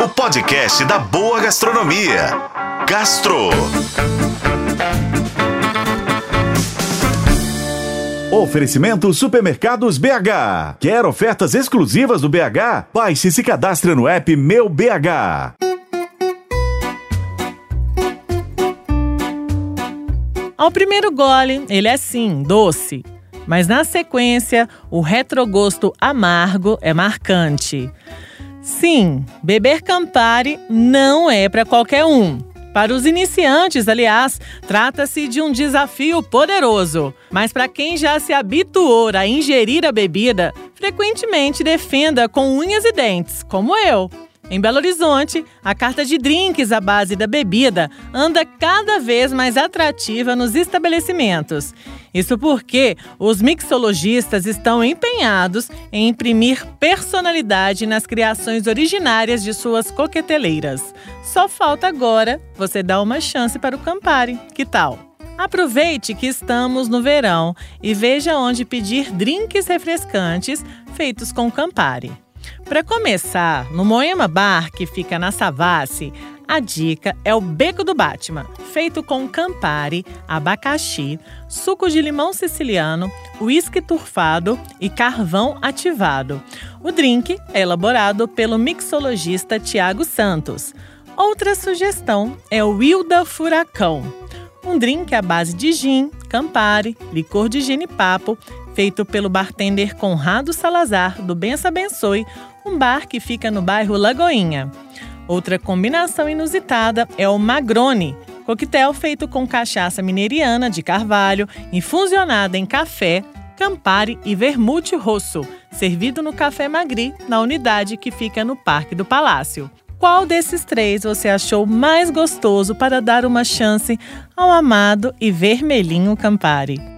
o podcast da boa gastronomia. Gastro. Oferecimento Supermercados BH. Quer ofertas exclusivas do BH? Baixe e se cadastre no app Meu BH. Ao primeiro gole, ele é sim doce, mas na sequência, o retrogosto amargo é marcante. Sim, beber Campari não é para qualquer um. Para os iniciantes, aliás, trata-se de um desafio poderoso. Mas para quem já se habituou a ingerir a bebida, frequentemente defenda com unhas e dentes, como eu. Em Belo Horizonte, a carta de drinks à base da bebida anda cada vez mais atrativa nos estabelecimentos. Isso porque os mixologistas estão empenhados em imprimir personalidade nas criações originárias de suas coqueteleiras. Só falta agora você dar uma chance para o Campari. Que tal? Aproveite que estamos no verão e veja onde pedir drinks refrescantes feitos com Campari. Para começar, no Moema Bar, que fica na Savassi, a dica é o Beco do Batman, feito com Campari, abacaxi, suco de limão siciliano, uísque turfado e carvão ativado. O drink é elaborado pelo mixologista Tiago Santos. Outra sugestão é o Wilda Furacão, um drink à base de gin, Campari, licor de genipapo, feito pelo bartender Conrado Salazar, do Bença Abençoe, um bar que fica no bairro Lagoinha. Outra combinação inusitada é o Magrone, coquetel feito com cachaça mineiriana de carvalho, infusionada em café, Campari e vermute rosso, servido no Café Magri, na unidade que fica no Parque do Palácio. Qual desses três você achou mais gostoso para dar uma chance ao amado e vermelhinho Campari?